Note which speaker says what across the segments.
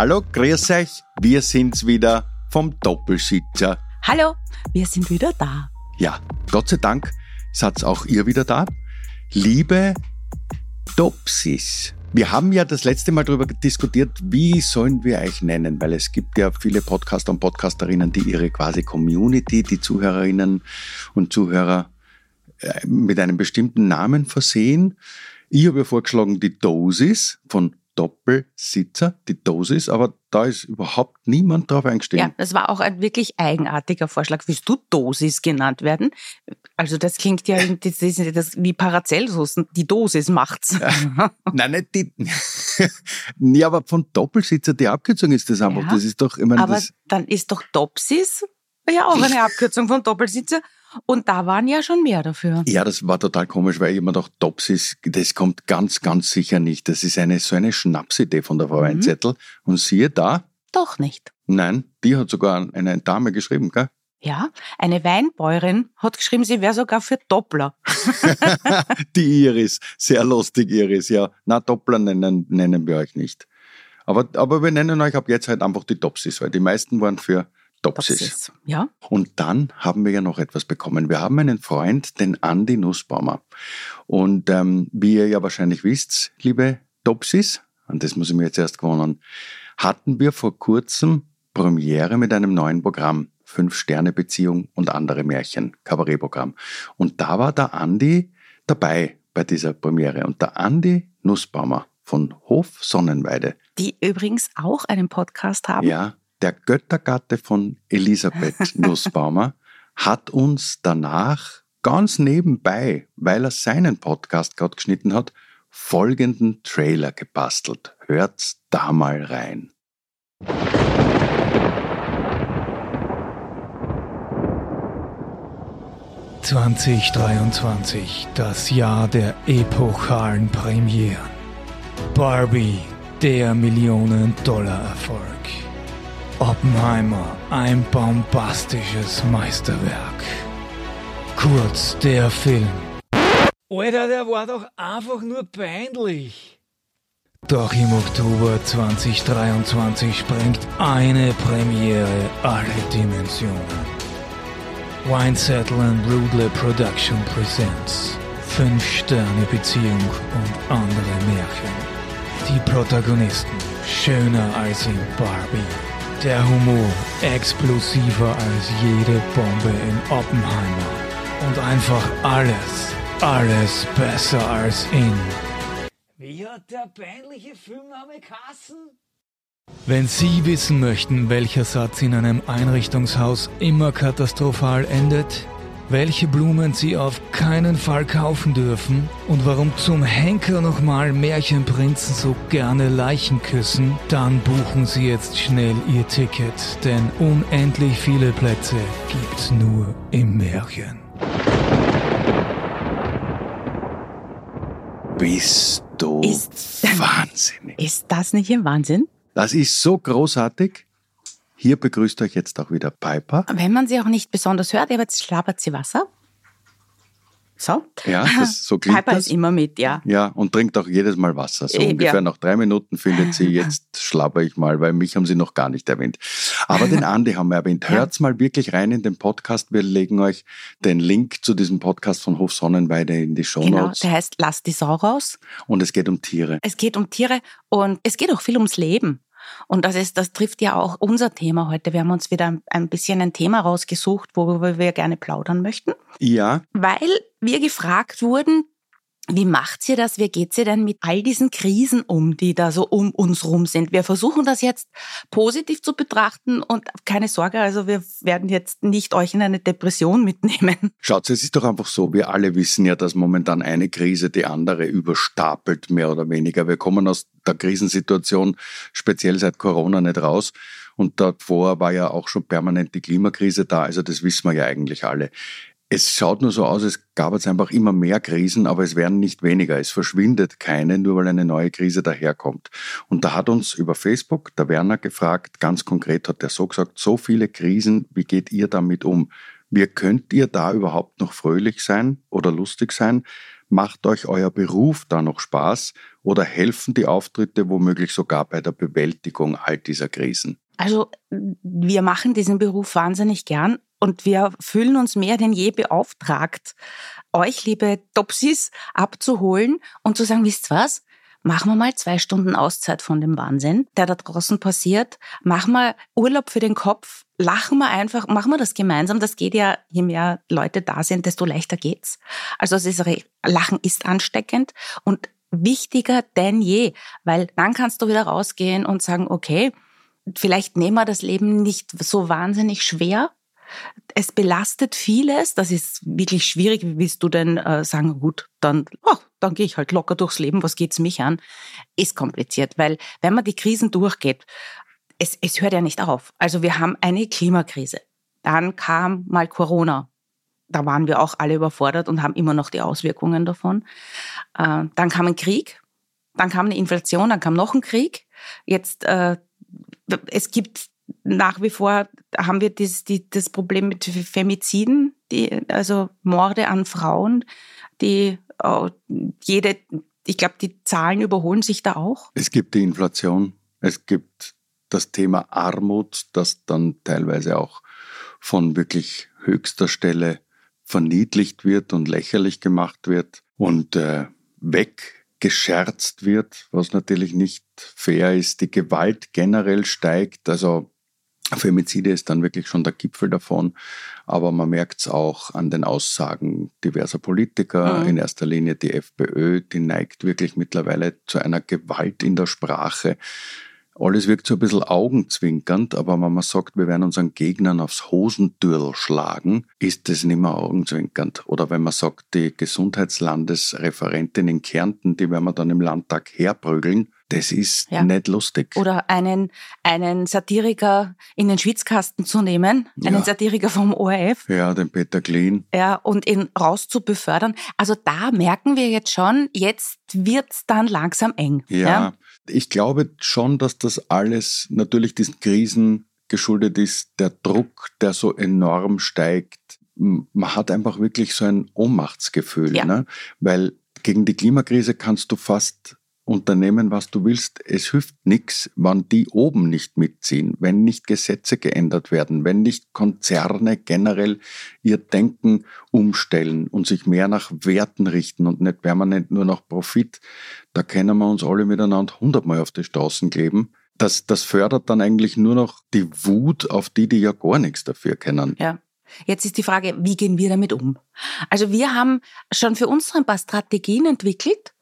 Speaker 1: Hallo, grüß euch. Wir sind's wieder vom Doppelsitzer.
Speaker 2: Hallo, wir sind wieder da.
Speaker 1: Ja, Gott sei Dank seid auch ihr wieder da. Liebe Dopsis, wir haben ja das letzte Mal darüber diskutiert, wie sollen wir euch nennen, weil es gibt ja viele Podcaster und Podcasterinnen, die ihre quasi Community, die Zuhörerinnen und Zuhörer äh, mit einem bestimmten Namen versehen. Ich habe ja vorgeschlagen, die Dosis von Doppelsitzer, die Dosis, aber da ist überhaupt niemand drauf eingestiegen.
Speaker 2: Ja, das war auch ein wirklich eigenartiger Vorschlag. Willst du Dosis genannt werden? Also das klingt ja das ist das wie Paracelsus, die Dosis macht's.
Speaker 1: Ja. Nein, nicht die. ja, aber von Doppelsitzer, die Abkürzung ist das einfach. Ja, das ist doch, ich meine,
Speaker 2: aber
Speaker 1: das
Speaker 2: dann ist doch Dopsis ja auch eine Abkürzung von Doppelsitzer. Und da waren ja schon mehr dafür.
Speaker 1: Ja, das war total komisch, weil ich immer dachte, Topsis, das kommt ganz, ganz sicher nicht. Das ist eine so eine Schnapsidee von der Frau mhm. Weinzettel. Und siehe da.
Speaker 2: Doch nicht.
Speaker 1: Nein, die hat sogar eine Dame geschrieben, gell?
Speaker 2: Ja, eine Weinbäuerin hat geschrieben, sie wäre sogar für Doppler.
Speaker 1: die Iris, sehr lustig Iris, ja. Na, Doppler nennen, nennen wir euch nicht. Aber, aber wir nennen euch ab jetzt halt einfach die Topsis, weil die meisten waren für Topsis.
Speaker 2: Ja.
Speaker 1: Und dann haben wir ja noch etwas bekommen. Wir haben einen Freund, den Andi Nussbaumer. Und ähm, wie ihr ja wahrscheinlich wisst, liebe Topsis, und das muss ich mir jetzt erst gewonnen, hatten wir vor kurzem Premiere mit einem neuen Programm. Fünf-Sterne-Beziehung und andere Märchen, Kabarettprogramm. Und da war der Andi dabei bei dieser Premiere. Und der Andi Nussbaumer von Hof Sonnenweide.
Speaker 2: Die übrigens auch einen Podcast haben.
Speaker 1: Ja, der Göttergatte von Elisabeth Nussbaumer, hat uns danach ganz nebenbei, weil er seinen Podcast gerade geschnitten hat, folgenden Trailer gebastelt. Hört's da mal rein.
Speaker 3: ...2023, das Jahr der epochalen Premieren. Barbie, der Millionen-Dollar-Erfolg. Oppenheimer, ein bombastisches Meisterwerk. Kurz der Film.
Speaker 4: Alter, der war doch einfach nur peinlich.
Speaker 3: Doch im Oktober 2023 sprengt eine Premiere alle Dimensionen. Winesettle and Rudler Production presents Fünf Sterne Beziehung und andere Märchen. Die Protagonisten schöner als in Barbie. Der Humor explosiver als jede Bombe in Oppenheimer. Und einfach alles, alles besser als in.
Speaker 4: Wie hat der peinliche Filmname Kassen?
Speaker 3: Wenn Sie wissen möchten, welcher Satz in einem Einrichtungshaus immer katastrophal endet, welche Blumen Sie auf keinen Fall kaufen dürfen und warum zum Henker nochmal Märchenprinzen so gerne Leichen küssen, dann buchen Sie jetzt schnell Ihr Ticket, denn unendlich viele Plätze gibt's nur im Märchen.
Speaker 1: Bist du ist, wahnsinnig.
Speaker 2: Ist das nicht ein Wahnsinn?
Speaker 1: Das ist so großartig. Hier begrüßt euch jetzt auch wieder Piper.
Speaker 2: Wenn man sie auch nicht besonders hört, aber jetzt schlabbert sie Wasser. So.
Speaker 1: Ja, das, so klingt
Speaker 2: Piper
Speaker 1: das.
Speaker 2: ist immer mit, ja.
Speaker 1: Ja, und trinkt auch jedes Mal Wasser. So ja. ungefähr nach drei Minuten findet sie, jetzt schlabber ich mal, weil mich haben sie noch gar nicht erwähnt. Aber den Andi haben wir erwähnt. Hört's mal wirklich rein in den Podcast. Wir legen euch den Link zu diesem Podcast von Hof Sonnenweide in die Show Notes.
Speaker 2: Genau, der heißt Lass die Sau raus.
Speaker 1: Und es geht um Tiere.
Speaker 2: Es geht um Tiere und es geht auch viel ums Leben. Und das ist, das trifft ja auch unser Thema heute. Wir haben uns wieder ein bisschen ein Thema rausgesucht, worüber wir gerne plaudern möchten.
Speaker 1: Ja.
Speaker 2: Weil wir gefragt wurden, Wie macht ihr das? Wie geht ihr denn mit all diesen Krisen um, die da so um uns rum sind? Wir versuchen das jetzt positiv zu betrachten und keine Sorge, also wir werden jetzt nicht euch in eine Depression mitnehmen.
Speaker 1: Schaut, es ist doch einfach so, wir alle wissen ja, dass momentan eine Krise die andere überstapelt, mehr oder weniger. Wir kommen aus der Krisensituation speziell seit Corona nicht raus. Und davor war ja auch schon permanent die Klimakrise da. Also das wissen wir ja eigentlich alle. Es schaut nur so aus, es gab jetzt einfach immer mehr Krisen, aber es werden nicht weniger. Es verschwindet keine, nur weil eine neue Krise daherkommt. Und da hat uns über Facebook der Werner gefragt, ganz konkret hat er so gesagt, so viele Krisen, wie geht ihr damit um? Wie könnt ihr da überhaupt noch fröhlich sein oder lustig sein? Macht euch euer Beruf da noch Spaß oder helfen die Auftritte womöglich sogar bei der Bewältigung all dieser Krisen?
Speaker 2: Also wir machen diesen Beruf wahnsinnig gern und wir fühlen uns mehr denn je beauftragt, euch, liebe Topsis, abzuholen und zu sagen, wisst was? Machen wir mal zwei Stunden Auszeit von dem Wahnsinn, der da draußen passiert. Machen wir Urlaub für den Kopf. Lachen wir einfach, machen wir das gemeinsam. Das geht ja, je mehr Leute da sind, desto leichter geht's. Also es ist, Lachen ist ansteckend und wichtiger denn je, weil dann kannst du wieder rausgehen und sagen, okay, vielleicht nehmen wir das Leben nicht so wahnsinnig schwer, es belastet vieles. Das ist wirklich schwierig. Wie willst du denn äh, sagen, gut, dann, oh, dann gehe ich halt locker durchs Leben, was geht's mich an? Ist kompliziert, weil wenn man die Krisen durchgeht, es, es hört ja nicht auf. Also wir haben eine Klimakrise. Dann kam mal Corona. Da waren wir auch alle überfordert und haben immer noch die Auswirkungen davon. Äh, dann kam ein Krieg, dann kam eine Inflation, dann kam noch ein Krieg. Jetzt, äh, es gibt nach wie vor haben wir das, die, das Problem mit Femiziden, die, also Morde an Frauen, die oh, jede, ich glaube, die Zahlen überholen sich da auch.
Speaker 1: Es gibt die Inflation, es gibt das Thema Armut, das dann teilweise auch von wirklich höchster Stelle verniedlicht wird und lächerlich gemacht wird und äh, weggescherzt wird, was natürlich nicht fair ist. Die Gewalt generell steigt, also Femizide ist dann wirklich schon der Gipfel davon, aber man merkt es auch an den Aussagen diverser Politiker, mhm. in erster Linie die FPÖ, die neigt wirklich mittlerweile zu einer Gewalt in der Sprache. Alles wirkt so ein bisschen augenzwinkernd, aber wenn man sagt, wir werden unseren Gegnern aufs Hosentürl schlagen, ist das nicht mehr augenzwinkernd. Oder wenn man sagt, die Gesundheitslandesreferentin in Kärnten, die werden wir dann im Landtag herprügeln, das ist ja. nicht lustig.
Speaker 2: Oder einen, einen Satiriker in den Schwitzkasten zu nehmen, ja. einen Satiriker vom ORF.
Speaker 1: Ja, den Peter Kleen.
Speaker 2: Ja, und ihn raus zu befördern. Also da merken wir jetzt schon, jetzt wird's dann langsam eng.
Speaker 1: Ja, ja, ich glaube schon, dass das alles natürlich diesen Krisen geschuldet ist, der Druck, der so enorm steigt. Man hat einfach wirklich so ein Ohnmachtsgefühl, ne? weil gegen die Klimakrise kannst du fast unternehmen, was du willst. Es hilft nichts, wenn die oben nicht mitziehen, wenn nicht Gesetze geändert werden, wenn nicht Konzerne generell ihr Denken umstellen und sich mehr nach Werten richten und nicht permanent nur nach Profit. Da können wir uns alle miteinander hundertmal auf die Straßen kleben. Das, das fördert dann eigentlich nur noch die Wut auf die, die ja gar nichts dafür kennen.
Speaker 2: Ja. Jetzt ist die Frage, wie gehen wir damit um? Also wir haben schon für uns ein paar Strategien entwickelt,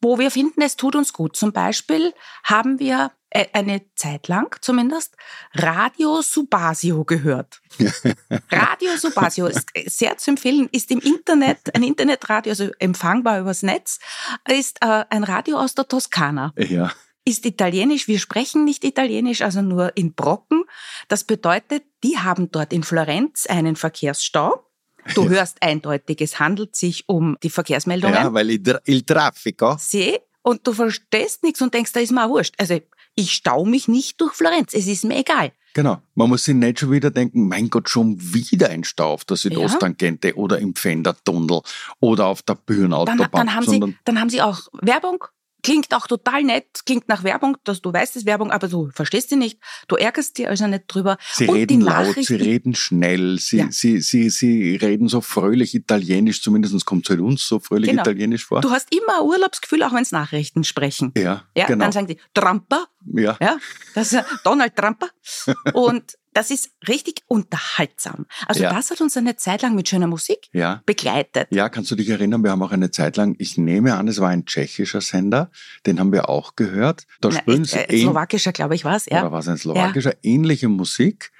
Speaker 2: wo wir finden, es tut uns gut. Zum Beispiel haben wir äh, eine Zeit lang zumindest Radio Subasio gehört. Radio Subasio ist sehr zu empfehlen, ist im Internet, ein Internetradio, also empfangbar übers Netz, ist äh, ein Radio aus der Toskana.
Speaker 1: Ja.
Speaker 2: Ist italienisch, wir sprechen nicht italienisch, also nur in Brocken. Das bedeutet, die haben dort in Florenz einen Verkehrsstau Du hörst eindeutig, es handelt sich um die Verkehrsmeldungen.
Speaker 1: Ja, weil il, il traffico.
Speaker 2: Sie, und du verstehst nichts und denkst, da ist mir auch wurscht. Also ich stau mich nicht durch Florenz, es ist mir egal.
Speaker 1: Genau. Man muss sich nicht schon wieder denken, mein Gott, schon wieder ein Stau auf der Südosttangente ja. oder im Pfändertunnel oder auf der Bühnenautobahn.
Speaker 2: Dann, dann, haben sie, dann haben sie auch Werbung, Klingt auch total nett, klingt nach Werbung, dass du weißt, es ist Werbung, aber du verstehst sie nicht, du ärgerst dich also nicht drüber.
Speaker 1: Sie und reden laut, sie reden schnell, sie, ja. sie, sie, sie reden so fröhlich Italienisch, zumindest kommt es halt uns so fröhlich genau. Italienisch vor.
Speaker 2: Du hast immer ein Urlaubsgefühl, auch wenn es Nachrichten sprechen.
Speaker 1: Ja,
Speaker 2: ja
Speaker 1: genau.
Speaker 2: Dann sagen sie Tramper.
Speaker 1: Ja.
Speaker 2: ja das ist Donald Trumper. und das ist richtig unterhaltsam. Also
Speaker 1: Ja.
Speaker 2: das hat uns eine Zeit lang mit schöner Musik
Speaker 1: Ja.
Speaker 2: begleitet.
Speaker 1: Ja, kannst du dich erinnern, wir haben auch eine Zeit lang, ich nehme an, es war ein tschechischer Sender, den haben wir auch gehört. Da
Speaker 2: Na,
Speaker 1: spielen sie
Speaker 2: äh,
Speaker 1: ähn-
Speaker 2: Slowakischer, glaube ich, war es, ja.
Speaker 1: oder was ein slowakischer, ähnliche Musik.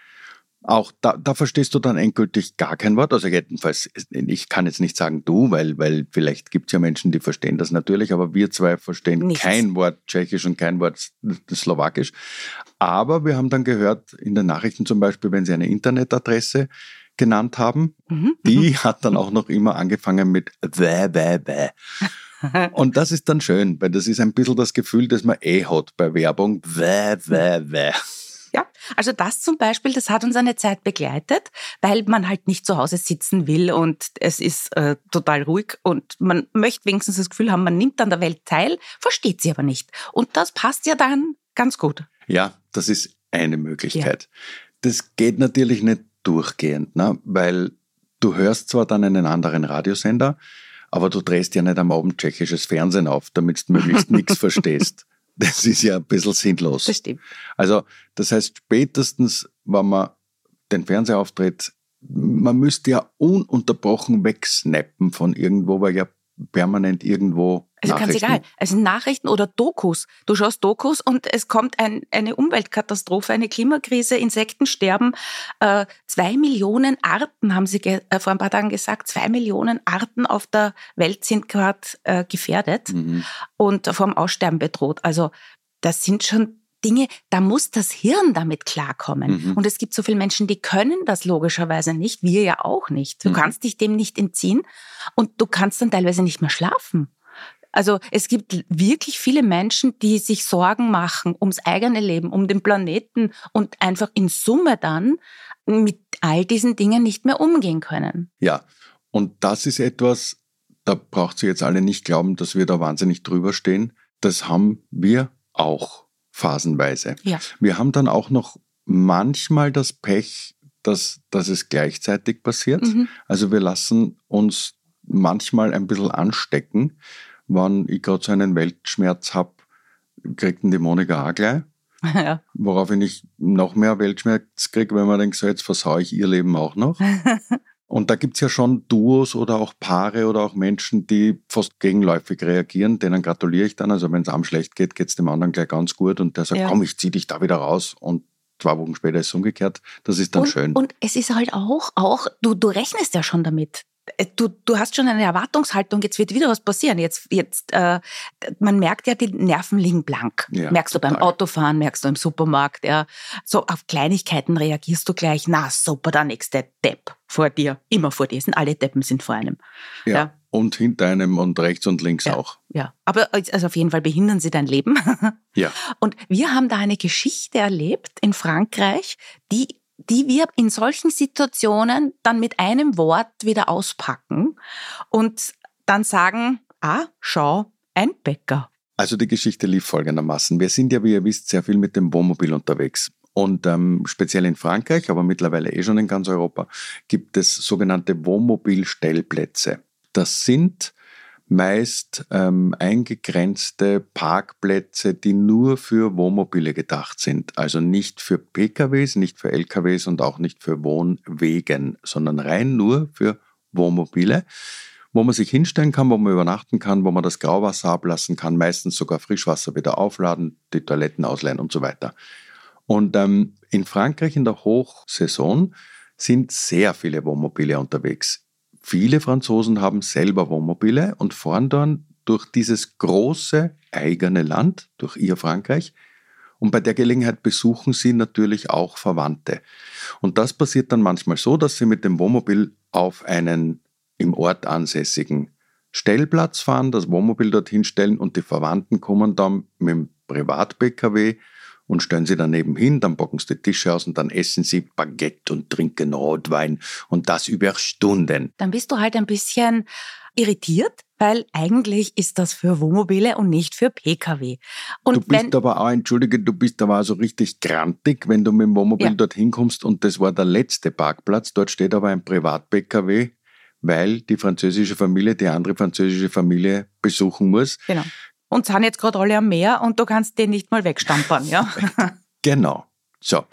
Speaker 1: Auch da, da verstehst du dann endgültig gar kein Wort. Also jedenfalls, ich kann jetzt nicht sagen du, weil, weil vielleicht gibt es ja Menschen, die verstehen das natürlich, aber wir zwei verstehen
Speaker 2: Nichts.
Speaker 1: kein Wort Tschechisch und kein Wort Slowakisch. Aber wir haben dann gehört, in den Nachrichten zum Beispiel, wenn sie eine Internetadresse genannt haben,
Speaker 2: Mhm.
Speaker 1: die hat dann auch noch immer angefangen mit bäh, bäh, bäh. Und das ist dann schön, weil das ist ein bisschen das Gefühl, das man eh hat bei Werbung. Bäh, bäh, bäh.
Speaker 2: Ja, also das zum Beispiel, das hat uns eine Zeit begleitet, weil man halt nicht zu Hause sitzen will und es ist äh, total ruhig und man möchte wenigstens das Gefühl haben, man nimmt an der Welt teil, versteht sie aber nicht. Und das passt ja dann ganz gut.
Speaker 1: Ja, das ist eine Möglichkeit. Das geht natürlich nicht durchgehend, ne? weil du hörst zwar dann einen anderen Radiosender, aber du drehst ja nicht am Abend tschechisches Fernsehen auf, damit du möglichst nichts verstehst. Das ist ja ein bisschen sinnlos.
Speaker 2: Das stimmt.
Speaker 1: Also, das heißt, spätestens, wenn man den Fernseher auftritt, man müsste ja ununterbrochen wegsnappen von irgendwo, weil ja permanent irgendwo
Speaker 2: Also ganz egal. Also Nachrichten oder Dokus. Du schaust Dokus und es kommt ein, eine Umweltkatastrophe, eine Klimakrise, Insektensterben. Äh, zwei Millionen Arten, haben sie äh, vor ein paar Tagen gesagt, zwei Millionen Arten auf der Welt sind gerade äh, gefährdet
Speaker 1: Mhm.
Speaker 2: und vom Aussterben bedroht. Also das sind schon Dinge, da muss das Hirn damit klarkommen.
Speaker 1: Mhm.
Speaker 2: Und es gibt so viele Menschen, die können das logischerweise nicht, wir ja auch nicht. Du
Speaker 1: Mhm.
Speaker 2: kannst dich dem nicht entziehen und du kannst dann teilweise nicht mehr schlafen. Also es gibt wirklich viele Menschen, die sich Sorgen machen ums eigene Leben, um den Planeten und einfach in Summe dann mit all diesen Dingen nicht mehr umgehen können.
Speaker 1: Ja, und das ist etwas, da braucht sie jetzt alle nicht glauben, dass wir da wahnsinnig drüber stehen. Das haben wir auch phasenweise.
Speaker 2: Ja.
Speaker 1: Wir haben dann auch noch manchmal das Pech, dass, dass es gleichzeitig passiert.
Speaker 2: Mhm.
Speaker 1: Also wir lassen uns manchmal ein bisschen anstecken. Wenn ich gerade so einen Weltschmerz habe, kriegt ihn die Monika auch gleich.
Speaker 2: ja.
Speaker 1: Woraufhin ich noch mehr Weltschmerz kriege, wenn man denkt, so jetzt versaue ich ihr Leben auch noch. Und da gibt's ja schon Duos oder auch Paare oder auch Menschen, die fast gegenläufig reagieren. Denen gratuliere ich dann. Also wenn es einem schlecht geht, geht's dem anderen gleich ganz gut. Und der sagt,
Speaker 2: Ja.
Speaker 1: komm, ich zieh dich da wieder raus. Und zwei Wochen später ist es umgekehrt. Das ist dann
Speaker 2: und,
Speaker 1: schön.
Speaker 2: Und es ist halt auch, auch du, du rechnest ja schon damit. Äh, Du, du hast schon eine Erwartungshaltung, jetzt wird wieder was passieren. Jetzt, jetzt, äh, man merkt ja, die Nerven liegen blank.
Speaker 1: Ja,
Speaker 2: merkst du beim
Speaker 1: total.
Speaker 2: Autofahren, merkst du im Supermarkt, ja. So auf Kleinigkeiten reagierst du gleich, na super, der nächste Depp vor dir. Immer vor dir. Sind alle Deppen sind vor einem.
Speaker 1: ja.
Speaker 2: ja.
Speaker 1: Und hinter einem und rechts und links
Speaker 2: Ja.
Speaker 1: auch.
Speaker 2: Ja. Aber also auf jeden Fall behindern sie dein Leben.
Speaker 1: Ja.
Speaker 2: Und wir haben da eine Geschichte erlebt in Frankreich, die, die wir in solchen Situationen dann mit einem Wort wieder auspacken und dann sagen, ah, schau, ein Bäcker.
Speaker 1: Also die Geschichte lief folgendermaßen. Wir sind ja, wie ihr wisst, sehr viel mit dem Wohnmobil unterwegs. Und ähm, speziell in Frankreich, aber mittlerweile eh schon in ganz Europa, gibt es sogenannte Wohnmobilstellplätze. Das sind meist ähm, eingegrenzte Parkplätze, die nur für Wohnmobile gedacht sind. Also nicht für PKWs, nicht für LKWs und auch nicht für Wohnwegen, sondern rein nur für Wohnmobile wo man sich hinstellen kann, wo man übernachten kann, wo man das Grauwasser ablassen kann, meistens sogar Frischwasser wieder aufladen, die Toiletten ausleihen und so weiter. Und ähm, in Frankreich in der Hochsaison sind sehr viele Wohnmobile unterwegs. Viele Franzosen haben selber Wohnmobile und fahren dann durch dieses große eigene Land, durch ihr Frankreich. Und bei der Gelegenheit besuchen sie natürlich auch Verwandte. Und das passiert dann manchmal so, dass sie mit dem Wohnmobil auf einen im Ort ansässigen Stellplatz fahren, das Wohnmobil dorthin stellen und die Verwandten kommen dann mit dem Privat-PKW und stellen sie daneben hin, dann packen sie die Tische aus und dann essen sie Baguette und trinken Rotwein und das über Stunden.
Speaker 2: Dann bist du halt ein bisschen irritiert, weil eigentlich ist das für Wohnmobile und nicht für Pkw. Und
Speaker 1: du bist aber auch, entschuldige, du bist aber auch so richtig grantig, wenn du mit dem Wohnmobil
Speaker 2: Ja.
Speaker 1: dorthin kommst und das war der letzte Parkplatz. Dort steht aber ein Privat-PKW, weil die französische Familie die andere französische Familie besuchen muss.
Speaker 2: Genau. Und sind jetzt gerade alle am Meer und du kannst den nicht mal wegstampern, ja?
Speaker 1: Genau. So.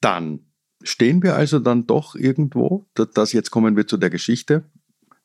Speaker 1: Dann stehen wir also dann doch irgendwo, das, das jetzt kommen wir zu der Geschichte.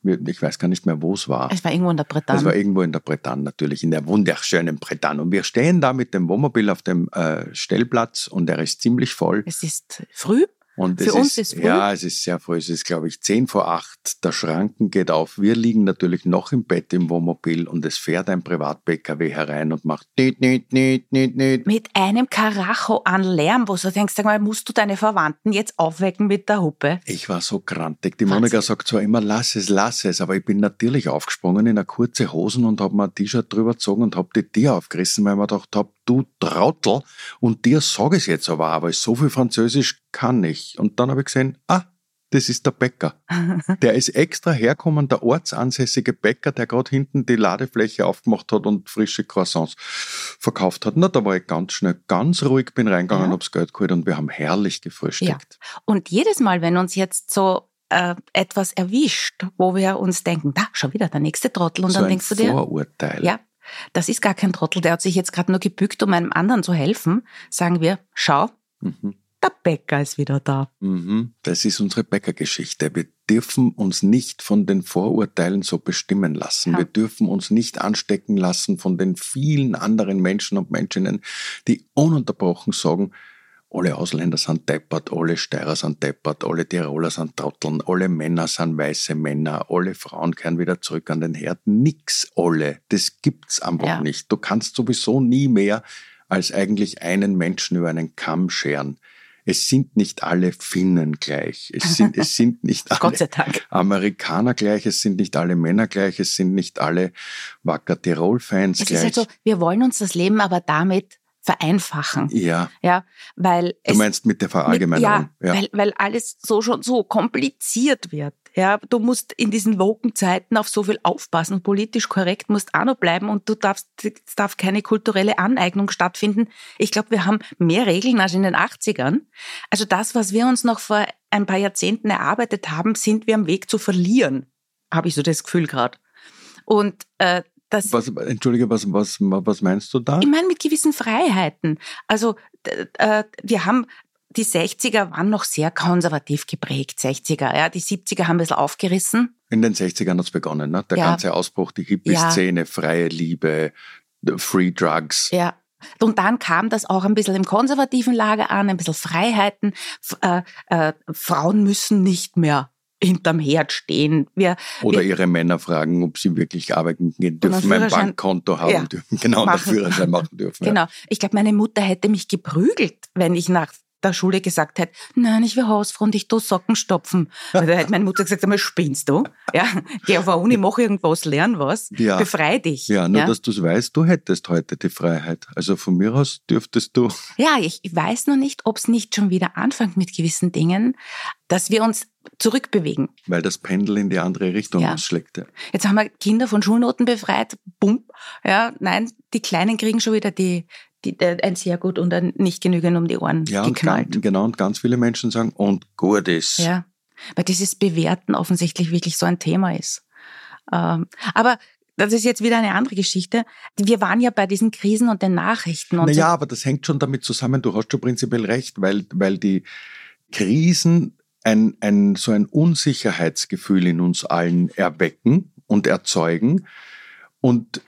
Speaker 1: Ich weiß gar nicht mehr, wo es war.
Speaker 2: Es war irgendwo in der Bretagne.
Speaker 1: Das war irgendwo in der Bretagne, natürlich, in der wunderschönen Bretagne. Und wir stehen da mit dem Wohnmobil auf dem äh, Stellplatz und er ist ziemlich voll.
Speaker 2: es ist früh.
Speaker 1: Und
Speaker 2: Für
Speaker 1: es
Speaker 2: uns
Speaker 1: ist,
Speaker 2: ist früh.
Speaker 1: Ja, es ist sehr früh. Es ist, glaube ich, zehn vor acht. Der Schranken geht auf. Wir liegen natürlich noch im Bett im Wohnmobil und es fährt ein Privat-PKW herein und macht nicht, nicht, nicht, nicht, nicht.
Speaker 2: Mit einem Karacho an Lärm, wo du denkst, sag mal, musst du deine Verwandten jetzt aufwecken mit der Huppe?
Speaker 1: Ich war so grantig. Die Monika sagt zwar immer, lass es, lass es, aber ich bin natürlich aufgesprungen in eine kurze Hosen und habe mir ein T-Shirt drüber gezogen und habe die Tier aufgerissen, weil ich mir gedacht habe, du Trottel, und dir sage ich es jetzt aber, aber so viel Französisch kann ich. Und dann habe ich gesehen, ah, das ist der Bäcker. Der ist extra herkommen, der ortsansässige Bäcker, der gerade hinten die Ladefläche aufgemacht hat und frische Croissants verkauft hat. Na, da war ich ganz schnell, ganz ruhig, bin reingegangen,
Speaker 2: Ja.
Speaker 1: hab's Geld geholt und wir haben herrlich gefrühstückt.
Speaker 2: Und jedes Mal, wenn uns jetzt so äh, etwas erwischt, wo wir uns denken, da, schon wieder der nächste Trottel, und
Speaker 1: so
Speaker 2: dann
Speaker 1: ein
Speaker 2: denkst du dir,
Speaker 1: Vorurteil.
Speaker 2: ja, das ist gar kein Trottel, der hat sich jetzt gerade nur gebückt, um einem anderen zu helfen, sagen wir, schau,
Speaker 1: Mhm.
Speaker 2: der Bäcker ist wieder da.
Speaker 1: Mhm. Das ist unsere Bäckergeschichte. Wir dürfen uns nicht von den Vorurteilen so bestimmen lassen.
Speaker 2: Ja.
Speaker 1: Wir dürfen uns nicht anstecken lassen von den vielen anderen Menschen und Menschinnen, die ununterbrochen sagen, alle Ausländer sind deppert, alle Steirer sind deppert, alle Tiroler sind Trotteln, alle Männer sind weiße Männer, alle Frauen kehren wieder zurück an den Herd. Nix alle. Das gibt's einfach
Speaker 2: Ja.
Speaker 1: nicht. Du kannst sowieso nie mehr als eigentlich einen Menschen über einen Kamm scheren. Es sind nicht alle Finnen gleich. Es sind, es sind nicht alle. Amerikaner gleich. Es sind nicht alle Männer gleich. Es sind nicht alle Wacker Tirol-Fans
Speaker 2: Es
Speaker 1: gleich.
Speaker 2: ist halt so, wir wollen uns das Leben aber damit vereinfachen.
Speaker 1: ja,
Speaker 2: Ja, weil
Speaker 1: du meinst mit der
Speaker 2: mit,
Speaker 1: Verallgemeinerung.
Speaker 2: ja, Weil, weil alles so schon so kompliziert wird. Ja, du musst in diesen Wokenzeiten auf so viel aufpassen. Politisch korrekt musst auch noch bleiben und du darfst, es darf keine kulturelle Aneignung stattfinden. Ich glaube, wir haben mehr Regeln als in den 80ern. Also das, was wir uns noch vor ein paar Jahrzehnten erarbeitet haben, sind wir am Weg zu verlieren. Habe ich so das Gefühl gerade. Und äh, das,
Speaker 1: Was, Entschuldige, was, was, was meinst du da?
Speaker 2: ich meine mit gewissen Freiheiten. Also äh, wir haben die 60er waren noch sehr konservativ geprägt, 60er. Ja, die 70er haben ein bisschen aufgerissen.
Speaker 1: In den 60ern hat's begonnen, ne? Der
Speaker 2: Ja.
Speaker 1: ganze Ausbruch, die Hippie-Szene, freie Liebe, Free Drugs.
Speaker 2: Ja. Und dann kam das auch ein bisschen im konservativen Lager an, ein bisschen Freiheiten. Äh, äh, Frauen müssen nicht mehr hinterm Herd stehen. Wir,
Speaker 1: Oder
Speaker 2: wir,
Speaker 1: ihre Männer fragen, ob sie wirklich arbeiten gehen dürfen, ein Bankkonto haben
Speaker 2: Ja.
Speaker 1: dürfen, genau, und einen
Speaker 2: Machen.
Speaker 1: Führerschein machen dürfen. Ja.
Speaker 2: Genau. Ich glaube, meine Mutter hätte mich geprügelt, wenn ich nach der Schule gesagt hätte, nein, ich will Hausfrau und ich tu Socken stopfen. Weil da hätte meine Mutter gesagt, einmal spinnst du? Ja, geh auf eine Uni, mach irgendwas, lern was,
Speaker 1: Ja.
Speaker 2: befrei dich.
Speaker 1: Ja, nur
Speaker 2: ja?
Speaker 1: dass du es weißt, du hättest heute die Freiheit. Also von mir aus dürftest du.
Speaker 2: ja, ich weiß noch nicht, ob es nicht schon wieder anfängt mit gewissen Dingen, dass wir uns zurückbewegen.
Speaker 1: Weil das Pendel in die andere Richtung
Speaker 2: Ja.
Speaker 1: ausschlägt. Ja.
Speaker 2: Jetzt haben wir Kinder von Schulnoten befreit. Bumm. Ja, nein, die Kleinen kriegen schon wieder die, die, ein sehr gut und ein nicht genügend um die Ohren
Speaker 1: Ja, und
Speaker 2: geknallt.
Speaker 1: ganz, genau, und ganz viele Menschen sagen, und gut ist.
Speaker 2: Ja, weil dieses Bewerten offensichtlich wirklich so ein Thema ist. Ähm, aber das ist jetzt wieder eine andere Geschichte. Wir waren ja bei diesen Krisen und den Nachrichten. Und
Speaker 1: Naja, aber das hängt schon damit zusammen, du hast schon prinzipiell recht, weil, weil die Krisen ein, ein, so ein Unsicherheitsgefühl in uns allen erwecken und erzeugen. Und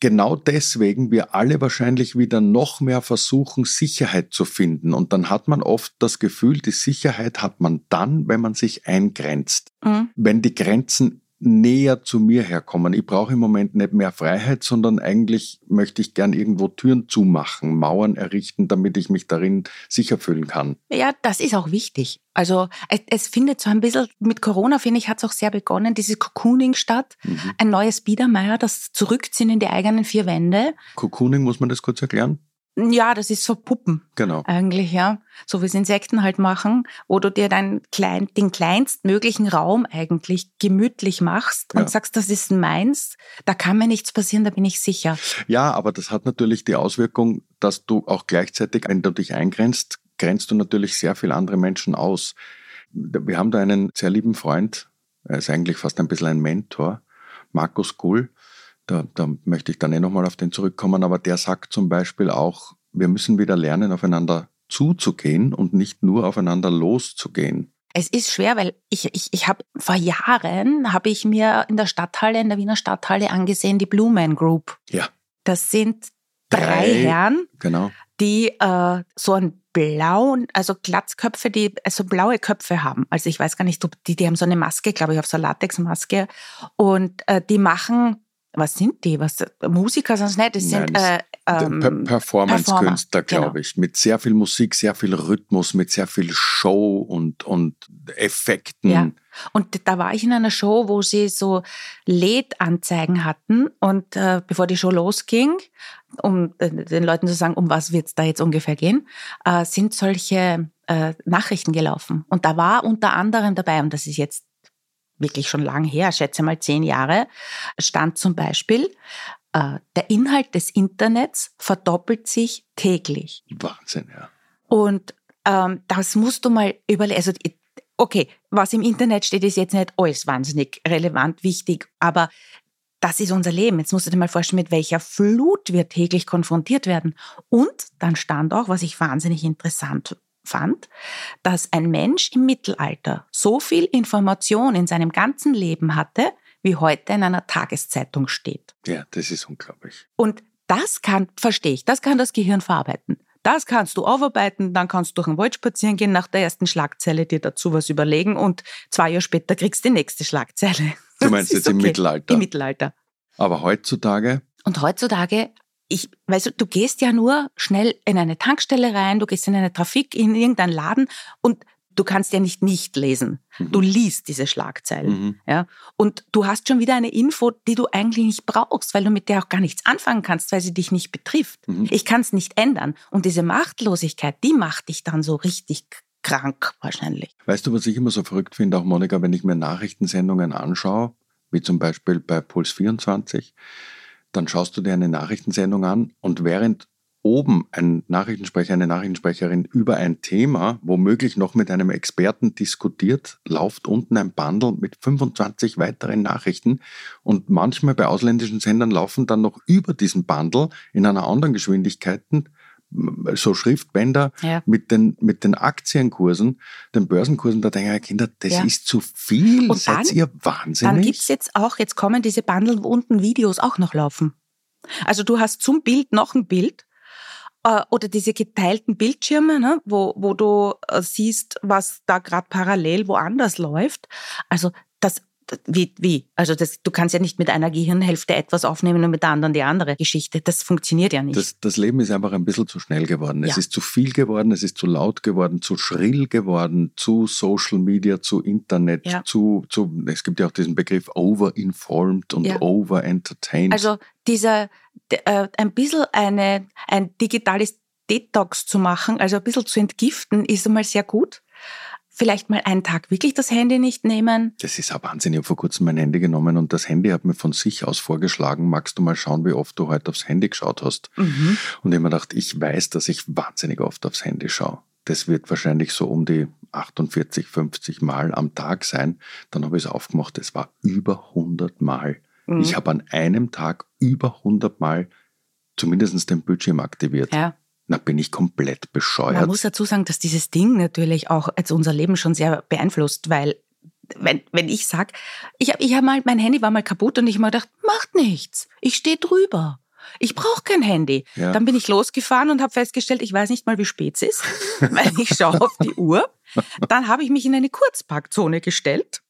Speaker 1: genau deswegen wir alle wahrscheinlich wieder noch mehr versuchen, Sicherheit zu finden. Und dann hat man oft das Gefühl, die Sicherheit hat man dann, wenn man sich eingrenzt.
Speaker 2: Mhm.
Speaker 1: wenn die Grenzen näher zu mir herkommen. Ich brauche im Moment nicht mehr Freiheit, sondern eigentlich möchte ich gern irgendwo Türen zumachen, Mauern errichten, damit ich mich darin sicher fühlen kann.
Speaker 2: Ja, das ist auch wichtig. Also es, es findet so ein bisschen, mit Corona finde ich, hat es auch sehr begonnen, dieses Cocooning statt.
Speaker 1: Mhm.
Speaker 2: Ein neues Biedermeier, das Zurückziehen in die eigenen vier Wände.
Speaker 1: Cocooning, muss man das kurz erklären?
Speaker 2: Ja, das ist so Puppen
Speaker 1: Genau.
Speaker 2: eigentlich, ja. So wie es Insekten halt machen, wo du dir deinen klein, den kleinstmöglichen Raum eigentlich gemütlich machst und
Speaker 1: Ja.
Speaker 2: sagst, das ist meins, da kann mir nichts passieren, da bin ich sicher.
Speaker 1: Ja, aber das hat natürlich die Auswirkung, dass du auch gleichzeitig, wenn du dich eingrenzt, grenzt du natürlich sehr viel andere Menschen aus. Wir haben da einen sehr lieben Freund, er ist eigentlich fast ein bisschen ein Mentor, Markus Gull. Da, da möchte ich dann eh nochmal auf den zurückkommen, aber der sagt zum Beispiel auch, wir müssen wieder lernen, aufeinander zuzugehen und nicht nur aufeinander loszugehen.
Speaker 2: Es ist schwer, weil ich, ich, ich habe vor Jahren, habe ich mir in der Stadthalle, in der Wiener Stadthalle angesehen, die Blue Man Group.
Speaker 1: Ja.
Speaker 2: Das sind drei,
Speaker 1: Drei.
Speaker 2: Herren,
Speaker 1: Genau.
Speaker 2: die äh, so einen blauen, also Glatzköpfe, die also blaue Köpfe haben. Also ich weiß gar nicht, ob die, die haben so eine Maske, glaube ich, auf so eine Latexmaske. Und äh, die machen, was sind die? Was Musiker sind es nicht? Das sind
Speaker 1: Nein,
Speaker 2: äh, ähm,
Speaker 1: Per Performance-Künstler,
Speaker 2: Performer,
Speaker 1: glaube ich. Mit sehr viel Musik, sehr viel Rhythmus, mit sehr viel Show und, und Effekten.
Speaker 2: Ja. Und da war ich in einer Show, wo sie so LED-Anzeigen hatten und äh, bevor die Show losging, um äh, den Leuten zu sagen, um was wird es da jetzt ungefähr gehen, äh, sind solche äh, Nachrichten gelaufen. Und da war unter anderem dabei, und das ist jetzt wirklich schon lang her, schätze mal zehn Jahre, stand zum Beispiel, äh, der Inhalt des Internets verdoppelt sich täglich.
Speaker 1: Wahnsinn, ja.
Speaker 2: Und ähm, das musst du mal überlegen. Also, okay, was im Internet steht, ist jetzt nicht alles wahnsinnig relevant, wichtig, aber das ist unser Leben. Jetzt musst du dir mal vorstellen, mit welcher Flut wir täglich konfrontiert werden. Und dann stand auch, was ich wahnsinnig interessant fand, dass ein Mensch im Mittelalter so viel Information in seinem ganzen Leben hatte, wie heute in einer Tageszeitung steht.
Speaker 1: Ja, das ist unglaublich.
Speaker 2: Und das kann, verstehe ich, das kann das Gehirn verarbeiten. Das kannst du aufarbeiten, dann kannst du durch den Wald spazieren gehen, nach der ersten Schlagzeile dir dazu was überlegen und zwei Jahre später kriegst du die nächste Schlagzeile.
Speaker 1: Du meinst jetzt
Speaker 2: ist
Speaker 1: im
Speaker 2: okay.
Speaker 1: Mittelalter?
Speaker 2: Im Mittelalter.
Speaker 1: Aber heutzutage,
Speaker 2: Und heutzutage, ich, weißt du, du gehst ja nur schnell in eine Tankstelle rein, du gehst in eine Trafik, in irgendeinen Laden und du kannst ja nicht nicht lesen. Du liest diese Schlagzeilen.
Speaker 1: Mhm.
Speaker 2: Ja? Und du hast schon wieder eine Info, die du eigentlich nicht brauchst, weil du mit der auch gar nichts anfangen kannst, weil sie dich nicht betrifft.
Speaker 1: Mhm.
Speaker 2: Ich kann es nicht ändern. Und diese Machtlosigkeit, die macht dich dann so richtig krank wahrscheinlich.
Speaker 1: weißt du, was ich immer so verrückt finde, auch Monika, wenn ich mir Nachrichtensendungen anschaue, wie zum Beispiel bei Puls 24, dann schaust du dir eine Nachrichtensendung an und während oben ein Nachrichtensprecher, eine Nachrichtensprecherin über ein Thema, womöglich noch mit einem Experten diskutiert, läuft unten ein Bundle mit 25 weiteren Nachrichten und manchmal bei ausländischen Sendern laufen dann noch über diesen Bundle in einer anderen Geschwindigkeit so Schriftbänder
Speaker 2: Ja.
Speaker 1: mit den, mit den Aktienkursen, den Börsenkursen, da denke ich, Kinder, das
Speaker 2: Ja.
Speaker 1: ist zu viel.
Speaker 2: Und
Speaker 1: Seid
Speaker 2: dann-
Speaker 1: ihr
Speaker 2: Dann
Speaker 1: wahnsinnig?
Speaker 2: gibt's jetzt auch, jetzt kommen diese Bundle, wo unten Videos auch noch laufen. Also du hast zum Bild noch ein Bild äh, oder diese geteilten Bildschirme, ne, wo, wo du äh, siehst, was da gerade parallel woanders läuft. Also das- wie, wie? Also das, du kannst ja nicht mit einer Gehirnhälfte etwas aufnehmen und mit der anderen die andere Geschichte. Das funktioniert ja nicht.
Speaker 1: Das, das Leben ist einfach ein bisschen zu schnell geworden. Es
Speaker 2: Ja.
Speaker 1: ist zu viel geworden, es ist zu laut geworden, zu schrill geworden, zu Social Media, zu Internet,
Speaker 2: Ja.
Speaker 1: zu, zu, es gibt ja auch diesen Begriff overinformed und
Speaker 2: Ja.
Speaker 1: overentertained.
Speaker 2: Also dieser, äh, ein bisschen eine, ein digitales Detox zu machen, also ein bisschen zu entgiften, ist einmal sehr gut. Vielleicht mal einen Tag wirklich das Handy nicht nehmen.
Speaker 1: das ist auch Wahnsinn. Ich habe vor kurzem mein Handy genommen und das Handy hat mir von sich aus vorgeschlagen, magst du mal schauen, wie oft du heute aufs Handy geschaut hast?
Speaker 2: Mhm.
Speaker 1: Und ich habe mir gedacht, ich weiß, dass ich wahnsinnig oft aufs Handy schaue. Das wird wahrscheinlich so um die 48, 50 Mal am Tag sein. Dann habe ich es aufgemacht. Es war über 100 Mal.
Speaker 2: Mhm.
Speaker 1: Ich habe an einem Tag über 100 Mal zumindest den Bildschirm aktiviert.
Speaker 2: Ja.
Speaker 1: Na, bin ich komplett
Speaker 2: Man
Speaker 1: bescheuert.
Speaker 2: muss dazu sagen, dass dieses Ding natürlich auch jetzt unser Leben schon sehr beeinflusst, weil wenn, wenn ich sag, ich habe ich hab mal, mein Handy war mal kaputt und ich habe mir gedacht, macht nichts, ich stehe drüber. Ich brauche kein Handy.
Speaker 1: Ja.
Speaker 2: Dann bin ich losgefahren und habe festgestellt, ich weiß nicht mal, wie spät es ist, weil ich schaue auf die Uhr. Dann habe ich mich in eine Kurzparkzone gestellt.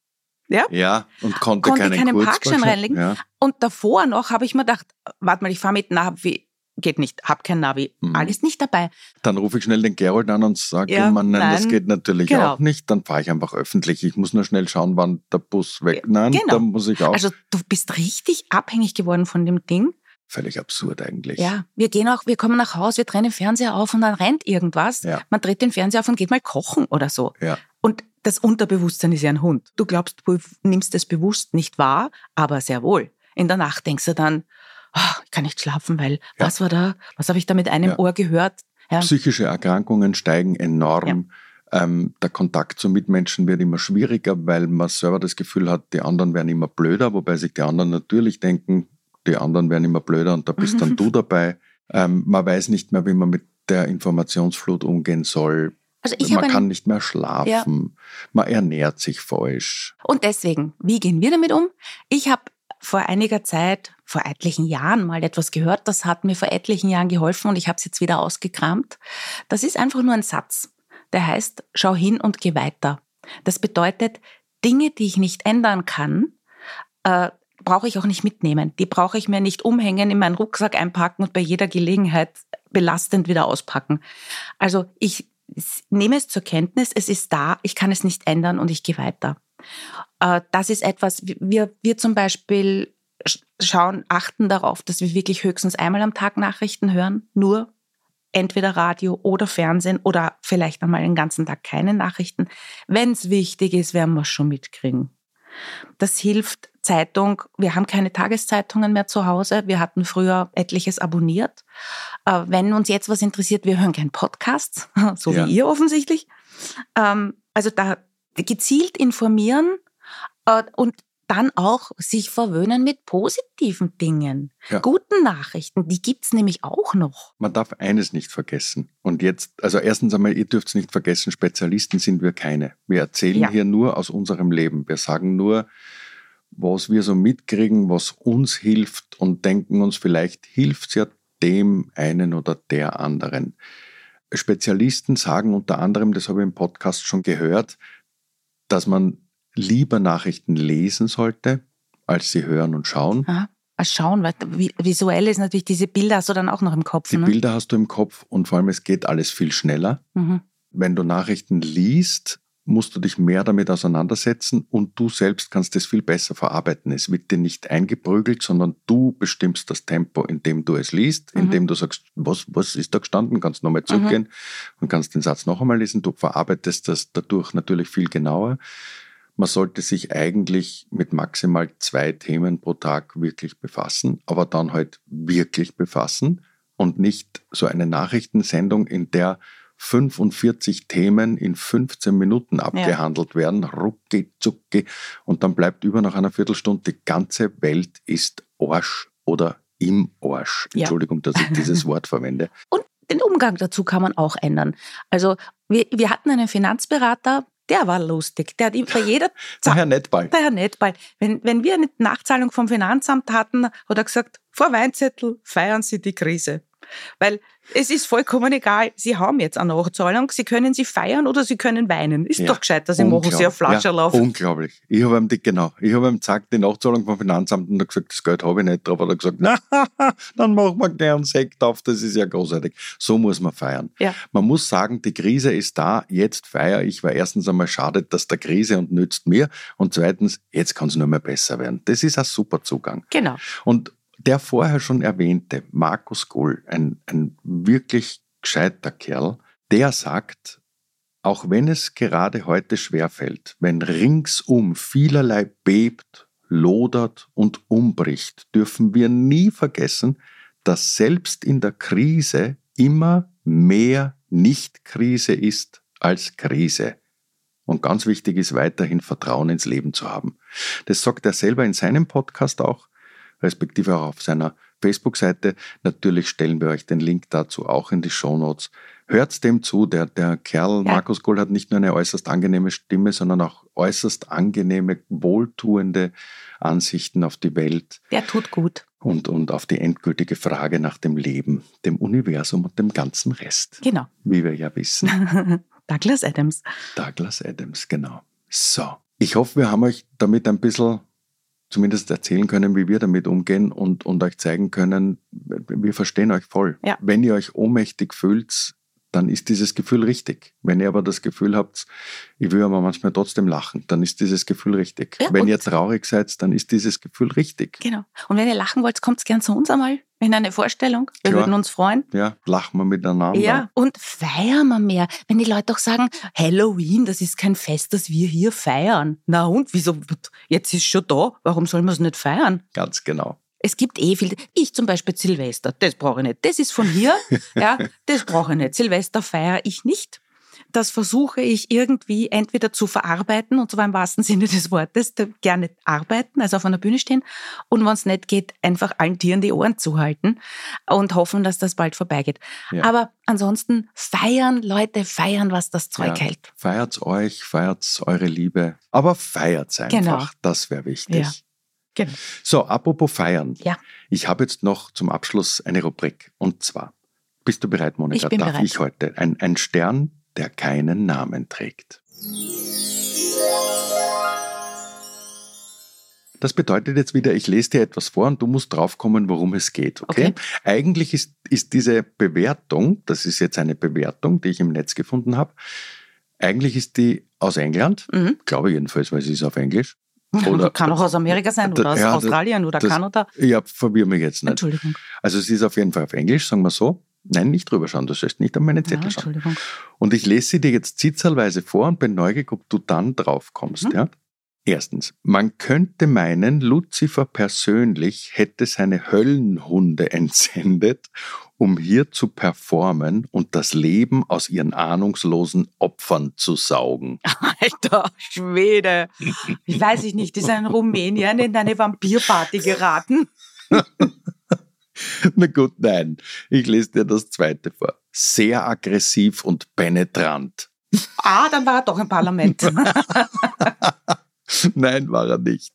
Speaker 2: Ja,
Speaker 1: ja, und konnte,
Speaker 2: konnte
Speaker 1: keinen,
Speaker 2: keinen Parkschein reinlegen.
Speaker 1: Ja.
Speaker 2: Und davor noch habe ich mir gedacht, warte mal, ich fahre mit Navi. Geht nicht, hab kein Navi.
Speaker 1: Mhm.
Speaker 2: Alles nicht dabei.
Speaker 1: Dann rufe ich schnell den Gerold an und sage
Speaker 2: Ja,
Speaker 1: ihm, Mann, nein, das
Speaker 2: nein.
Speaker 1: geht natürlich
Speaker 2: Genau.
Speaker 1: auch nicht. Dann fahre ich einfach öffentlich. Ich muss nur schnell schauen, wann der Bus weg. Nein,
Speaker 2: Genau.
Speaker 1: da muss ich auch.
Speaker 2: Also du bist richtig abhängig geworden von dem Ding.
Speaker 1: Völlig absurd eigentlich.
Speaker 2: Ja, wir gehen auch, wir kommen nach Hause, wir drehen den Fernseher auf und dann rennt irgendwas.
Speaker 1: Ja.
Speaker 2: Man dreht den Fernseher auf und geht mal kochen oder so.
Speaker 1: Ja.
Speaker 2: Und das Unterbewusstsein ist ja ein Hund. Du glaubst, du nimmst es bewusst nicht wahr, aber sehr wohl. In der Nacht denkst du dann, "Ah, ich kann nicht schlafen, weil
Speaker 1: Ja.
Speaker 2: was war da? Was habe ich da mit einem
Speaker 1: Ja.
Speaker 2: Ohr gehört? Ja.
Speaker 1: Psychische Erkrankungen steigen enorm. Ähm, der Kontakt zu Mitmenschen wird immer schwieriger, weil man selber das Gefühl hat, die anderen werden immer blöder, wobei sich die anderen natürlich denken, die anderen werden immer blöder und da bist dann du dabei. Ähm, man weiß nicht mehr, wie man mit der Informationsflut umgehen soll.
Speaker 2: Also ich
Speaker 1: man kann nicht mehr schlafen, man ernährt sich falsch.
Speaker 2: und deswegen, wie gehen wir damit um? Ich habe vor einiger Zeit, vor etlichen Jahren mal etwas gehört, das hat mir vor etlichen Jahren geholfen und ich habe es jetzt wieder ausgekramt. Das ist einfach nur ein Satz, der heißt, schau hin und geh weiter. Das bedeutet, Dinge, die ich nicht ändern kann, äh, brauche ich auch nicht mitnehmen. Die brauche ich mir nicht umhängen, in meinen Rucksack einpacken und bei jeder Gelegenheit belastend wieder auspacken. Also ich nehme es zur Kenntnis, es ist da, ich kann es nicht ändern und ich gehe weiter. Äh, Das ist etwas, wir, wir zum Beispiel schauen, achten darauf, dass wir wirklich höchstens einmal am Tag Nachrichten hören, nur entweder Radio oder Fernsehen oder vielleicht einmal den ganzen Tag keine Nachrichten. Wenn es wichtig ist, werden wir es schon mitkriegen. Das hilft Zeitung. Wir haben keine Tageszeitungen mehr zu Hause. Wir hatten früher etliches abonniert. Äh, Wenn uns jetzt was interessiert, wir hören gern Podcasts, so
Speaker 1: Ja.
Speaker 2: wie ihr offensichtlich. Ähm, Also da gezielt informieren äh, und dann auch sich verwöhnen mit positiven Dingen.
Speaker 1: Ja.
Speaker 2: Guten Nachrichten, die gibt's nämlich auch noch.
Speaker 1: Man darf eines nicht vergessen. Und jetzt, also erstens einmal, ihr dürft es nicht vergessen, Spezialisten sind wir keine. Wir erzählen
Speaker 2: Ja.
Speaker 1: hier nur aus unserem Leben. Wir sagen nur, was wir so mitkriegen, was uns hilft und denken uns, vielleicht hilft es ja dem einen oder der anderen. Spezialisten sagen unter anderem, das habe ich im Podcast schon gehört, dass man lieber Nachrichten lesen sollte, als sie hören und schauen.
Speaker 2: Mal schauen, weil vi- visuell ist natürlich diese Bilder hast du dann auch noch im Kopf.
Speaker 1: Die
Speaker 2: ne?
Speaker 1: Bilder hast du im Kopf und vor allem es geht alles viel schneller.
Speaker 2: Mhm.
Speaker 1: wenn du Nachrichten liest, musst du dich mehr damit auseinandersetzen und du selbst kannst es viel besser verarbeiten. Es wird dir nicht eingeprügelt, sondern du bestimmst das Tempo, in dem du es liest,
Speaker 2: Mhm.
Speaker 1: indem du sagst, was, was ist da gestanden, kannst nochmal zurückgehen und kannst den Satz noch einmal lesen. Du verarbeitest das dadurch natürlich viel genauer. Man sollte sich eigentlich mit maximal zwei Themen pro Tag wirklich befassen, aber dann halt wirklich befassen und nicht so eine Nachrichtensendung, in der 45 Themen in 15 Minuten abgehandelt werden, rucki zucki, und dann bleibt über nach einer Viertelstunde, die ganze Welt ist Arsch oder im Arsch.
Speaker 2: Ja.
Speaker 1: Entschuldigung, dass ich dieses Wort verwende.
Speaker 2: Und den Umgang dazu kann man auch ändern. Also wir, wir hatten einen Finanzberater, der war lustig. Der hat ihm bei jeder
Speaker 1: Der Herr Nettball.
Speaker 2: Der Herr Nettball. Wenn, wenn wir eine Nachzahlung vom Finanzamt hatten, hat er gesagt, vor Weinzettel feiern Sie die Krise. Weil es ist vollkommen egal, Sie haben jetzt eine Nachzahlung, Sie können sie feiern oder Sie können weinen. Ist
Speaker 1: Ja,
Speaker 2: doch gescheit, dass Sie machen Sie eine Flasche
Speaker 1: ja, Unglaublich. Ich habe ihm die, genau, ich habe ihm gesagt, die Nachzahlung vom Finanzamt und er gesagt, das Geld habe ich nicht drauf. Hat er gesagt, na, dann machen wir gleich einen Sekt auf, das ist ja großartig. So muss man feiern.
Speaker 2: Ja.
Speaker 1: Man muss sagen, die Krise ist da, jetzt feiere ich, weil erstens einmal schadet das der Krise und nützt mir und zweitens, jetzt kann es nur mehr besser werden. Das ist ein super Zugang.
Speaker 2: Genau.
Speaker 1: Und der vorher schon erwähnte Markus Goll, ein, ein wirklich gescheiter Kerl, der sagt, auch wenn es gerade heute schwerfällt, wenn ringsum vielerlei bebt, lodert und umbricht, dürfen wir nie vergessen, dass selbst in der Krise immer mehr Nicht-Krise ist als Krise. Und ganz wichtig ist weiterhin Vertrauen ins Leben zu haben. Das sagt er selber in seinem Podcast auch, respektive auch auf seiner Facebook-Seite. Natürlich stellen wir euch den Link dazu auch in die Shownotes. Hört dem zu, der, der Kerl
Speaker 2: Ja.
Speaker 1: Markus Gold hat nicht nur eine äußerst angenehme Stimme, sondern auch äußerst angenehme, wohltuende Ansichten auf die Welt
Speaker 2: Der tut gut.
Speaker 1: und, und auf die endgültige Frage nach dem Leben, dem Universum und dem ganzen Rest,
Speaker 2: Genau.
Speaker 1: wie wir ja wissen.
Speaker 2: Douglas Adams.
Speaker 1: Douglas Adams, genau. So, ich hoffe, wir haben euch damit ein bisschen zumindest erzählen können, wie wir damit umgehen und, und euch zeigen können, wir verstehen euch voll.
Speaker 2: Ja.
Speaker 1: Wenn ihr euch ohnmächtig fühlt, dann ist dieses Gefühl richtig. Wenn ihr aber das Gefühl habt, ich will aber manchmal trotzdem lachen, dann ist dieses Gefühl richtig.
Speaker 2: Ja,
Speaker 1: Wenn ihr traurig seid, dann ist dieses Gefühl richtig.
Speaker 2: Genau. Und wenn ihr lachen wollt, kommt gern zu uns einmal in eine Vorstellung. Wir
Speaker 1: Klar.
Speaker 2: würden uns freuen.
Speaker 1: Ja, lachen wir miteinander.
Speaker 2: Ja, und feiern wir mehr. Wenn die Leute auch sagen, Halloween, das ist kein Fest, das wir hier feiern. Na und, wieso? Jetzt ist schon da, warum soll man es nicht feiern?
Speaker 1: Ganz genau.
Speaker 2: Es gibt eh viel. Ich zum Beispiel Silvester, das brauche ich nicht. Das ist von hier, ja, das brauche ich nicht. Silvester feiere ich nicht. das versuche ich irgendwie entweder zu verarbeiten, und zwar im wahrsten Sinne des Wortes, gerne arbeiten, also auf einer Bühne stehen, und wenn es nicht geht, einfach allen Tieren die Ohren zuhalten und hoffen, dass das bald vorbeigeht.
Speaker 1: Ja.
Speaker 2: Aber ansonsten feiern, Leute, feiern, was das Zeug
Speaker 1: Ja.
Speaker 2: hält.
Speaker 1: Feiert's euch, feiert's eure Liebe, aber feiert's einfach.
Speaker 2: Genau.
Speaker 1: Das wäre wichtig.
Speaker 2: Ja. Genau.
Speaker 1: So, apropos feiern.
Speaker 2: Ja.
Speaker 1: Ich habe jetzt noch zum Abschluss eine Rubrik. Und zwar, bist du bereit, Monika?
Speaker 2: Ich bin
Speaker 1: Darf
Speaker 2: bereit.
Speaker 1: ich heute ein, ein Stern, der keinen Namen trägt? Das bedeutet jetzt wieder, ich lese dir etwas vor und du musst draufkommen, worum es geht. Okay?
Speaker 2: Okay.
Speaker 1: Eigentlich ist, ist diese Bewertung, das ist jetzt eine Bewertung, die ich im Netz gefunden habe, eigentlich ist die aus England,
Speaker 2: Mhm.
Speaker 1: glaube jedenfalls, weil sie ist auf Englisch. Oder-
Speaker 2: kann auch aus Amerika sein oder aus
Speaker 1: Ja,
Speaker 2: Australien oder
Speaker 1: das-
Speaker 2: Kanada.
Speaker 1: Ja, verwirr mich jetzt nicht.
Speaker 2: Entschuldigung.
Speaker 1: Also sie ist auf jeden Fall auf Englisch, sagen wir so. Nein, nicht drüber schauen, du sollst nicht an meine
Speaker 2: Ja,
Speaker 1: Zettel schauen.
Speaker 2: Entschuldigung.
Speaker 1: Und ich lese sie dir jetzt zitzelweise vor und bin neugierig, ob du dann drauf kommst.
Speaker 2: Mhm.
Speaker 1: Ja? Erstens, man könnte meinen, Luzifer persönlich hätte seine Höllenhunde entsendet, um hier zu performen und das Leben aus ihren ahnungslosen Opfern zu saugen.
Speaker 2: Alter Schwede. Ich weiß ich nicht, ist er in Rumänien in eine Vampirparty geraten?
Speaker 1: Na gut, nein. Ich lese dir das zweite vor. Sehr aggressiv und penetrant.
Speaker 2: Ah, dann war er doch im Parlament.
Speaker 1: Nein, war er nicht.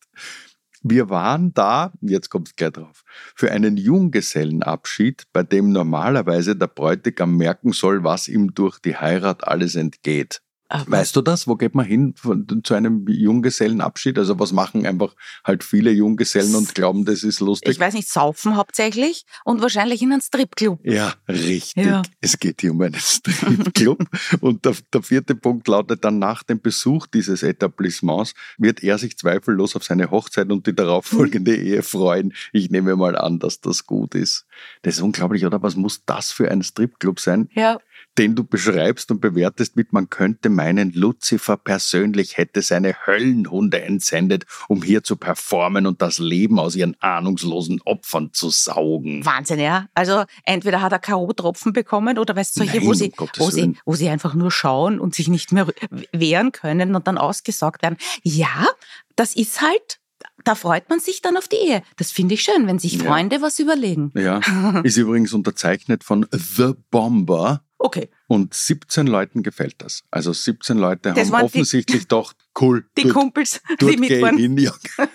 Speaker 1: Wir waren da, jetzt kommt es gleich drauf, für einen Junggesellenabschied, bei dem normalerweise der Bräutigam merken soll, was ihm durch die Heirat alles entgeht. Weißt du das? Wo geht man hin von, zu einem Junggesellenabschied? Also was machen einfach halt viele Junggesellen und glauben, das ist lustig?
Speaker 2: Ich weiß nicht, saufen hauptsächlich und wahrscheinlich in einen Stripclub.
Speaker 1: Ja, richtig.
Speaker 2: Ja.
Speaker 1: Es geht hier um einen Stripclub. und der, der vierte Punkt lautet dann, nach dem Besuch dieses Etablissements wird er sich zweifellos auf seine Hochzeit und die darauffolgende Ehe freuen. Ich nehme mal an, dass das gut ist. Das ist unglaublich, oder? Was muss das für ein Stripclub sein,
Speaker 2: Ja,
Speaker 1: den du beschreibst und bewertest mit, man könnte meinen, Lucifer persönlich hätte seine Höllenhunde entsendet, um hier zu performen und das Leben aus ihren ahnungslosen Opfern zu saugen.
Speaker 2: Wahnsinn, ja. Also entweder hat er K.O.-Tropfen bekommen oder weißt du, solche,
Speaker 1: Nein,
Speaker 2: wo,
Speaker 1: um
Speaker 2: sie,
Speaker 1: Gottes
Speaker 2: wo, sie, wo sie einfach nur schauen und sich nicht mehr wehren können und dann ausgesagt werden. Ja, das ist halt, da freut man sich dann auf die Ehe. Das finde ich schön, wenn sich
Speaker 1: Ja.
Speaker 2: Freunde was überlegen.
Speaker 1: Ja, ist übrigens unterzeichnet von The Bomber
Speaker 2: Okay,
Speaker 1: und 17 Leuten gefällt das. Also 17 Leute
Speaker 2: Das
Speaker 1: haben
Speaker 2: waren die-
Speaker 1: offensichtlich doch cool.
Speaker 2: die
Speaker 1: dort,
Speaker 2: Kumpels,
Speaker 1: dort
Speaker 2: die mitfahren.
Speaker 1: hin, ja.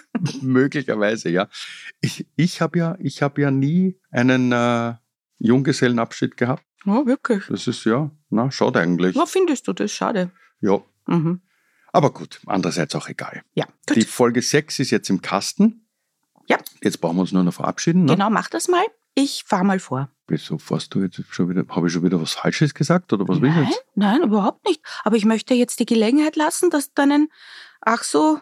Speaker 1: Möglicherweise, ja. Ich, ich habe ja, ich habe ja nie einen äh, Junggesellenabschied gehabt.
Speaker 2: Oh, wirklich.
Speaker 1: Das ist ja, na, schade eigentlich.
Speaker 2: Ja, findest du das? Schade.
Speaker 1: Ja,
Speaker 2: Mhm.
Speaker 1: aber gut, andererseits auch egal.
Speaker 2: Ja, gut.
Speaker 1: Die Folge 6 ist jetzt im Kasten.
Speaker 2: Ja.
Speaker 1: Jetzt brauchen wir uns nur noch verabschieden. Ne?
Speaker 2: Genau, mach das mal. Ich fahr mal vor.
Speaker 1: Wieso fährst du jetzt schon wieder? Habe ich schon wieder was Falsches gesagt oder was will ich
Speaker 2: Nein,
Speaker 1: jetzt?
Speaker 2: nein, überhaupt nicht. Aber ich möchte jetzt die Gelegenheit lassen, dass du deinen ach so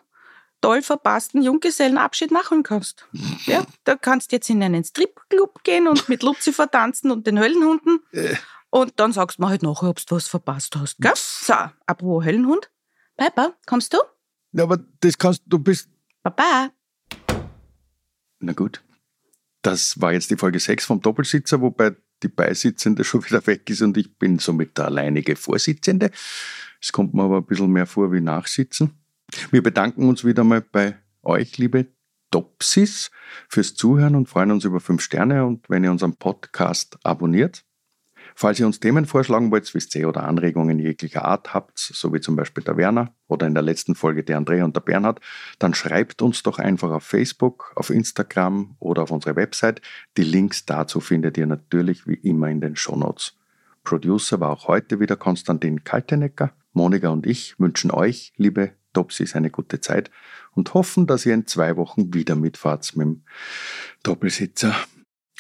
Speaker 2: toll verpassten Junggesellenabschied machen kannst. Ja, da kannst jetzt in einen Stripclub gehen und mit Lucifer tanzen und den Höllenhunden.
Speaker 1: Äh.
Speaker 2: Und dann sagst du mir halt nachher, ob du was verpasst hast. Gell? So, apropos Höllenhund. Papa, kommst du?
Speaker 1: Ja, aber das kannst du bist.
Speaker 2: Papa.
Speaker 1: Na gut. Das war jetzt die Folge 6 vom Doppelsitzer, wobei die Beisitzende schon wieder weg ist und ich bin somit der alleinige Vorsitzende. Es kommt mir aber ein bisschen mehr vor wie Nachsitzen. Wir bedanken uns wieder mal bei euch, liebe Topsis, fürs Zuhören und freuen uns über fünf Sterne und wenn ihr unseren Podcast abonniert. Falls ihr uns Themen vorschlagen wollt, wisst ihr, oder Anregungen jeglicher Art habt, so wie zum Beispiel der Werner oder in der letzten Folge der Andrea und der Bernhard, dann schreibt uns doch einfach auf Facebook, auf Instagram oder auf unsere Website. Die Links dazu findet ihr natürlich wie immer in den Shownotes. Producer war auch heute wieder Konstantin Kaltenecker. Monika und ich wünschen euch, liebe Topsis, eine gute Zeit und hoffen, dass ihr in zwei Wochen wieder mitfahrt mit dem Doppelsitzer.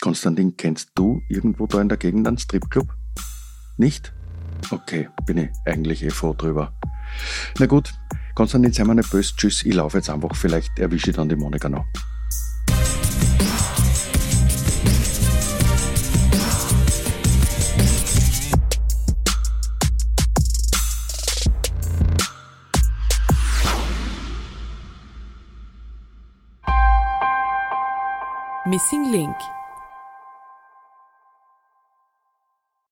Speaker 1: Konstantin, kennst du irgendwo da in der Gegend einen Stripclub? Nicht? Okay, bin ich eigentlich eh froh drüber. Na gut, Konstantin, sei mal nicht böse. Tschüss, ich laufe jetzt einfach. Vielleicht erwische ich dann die Monika noch.
Speaker 5: Missing Link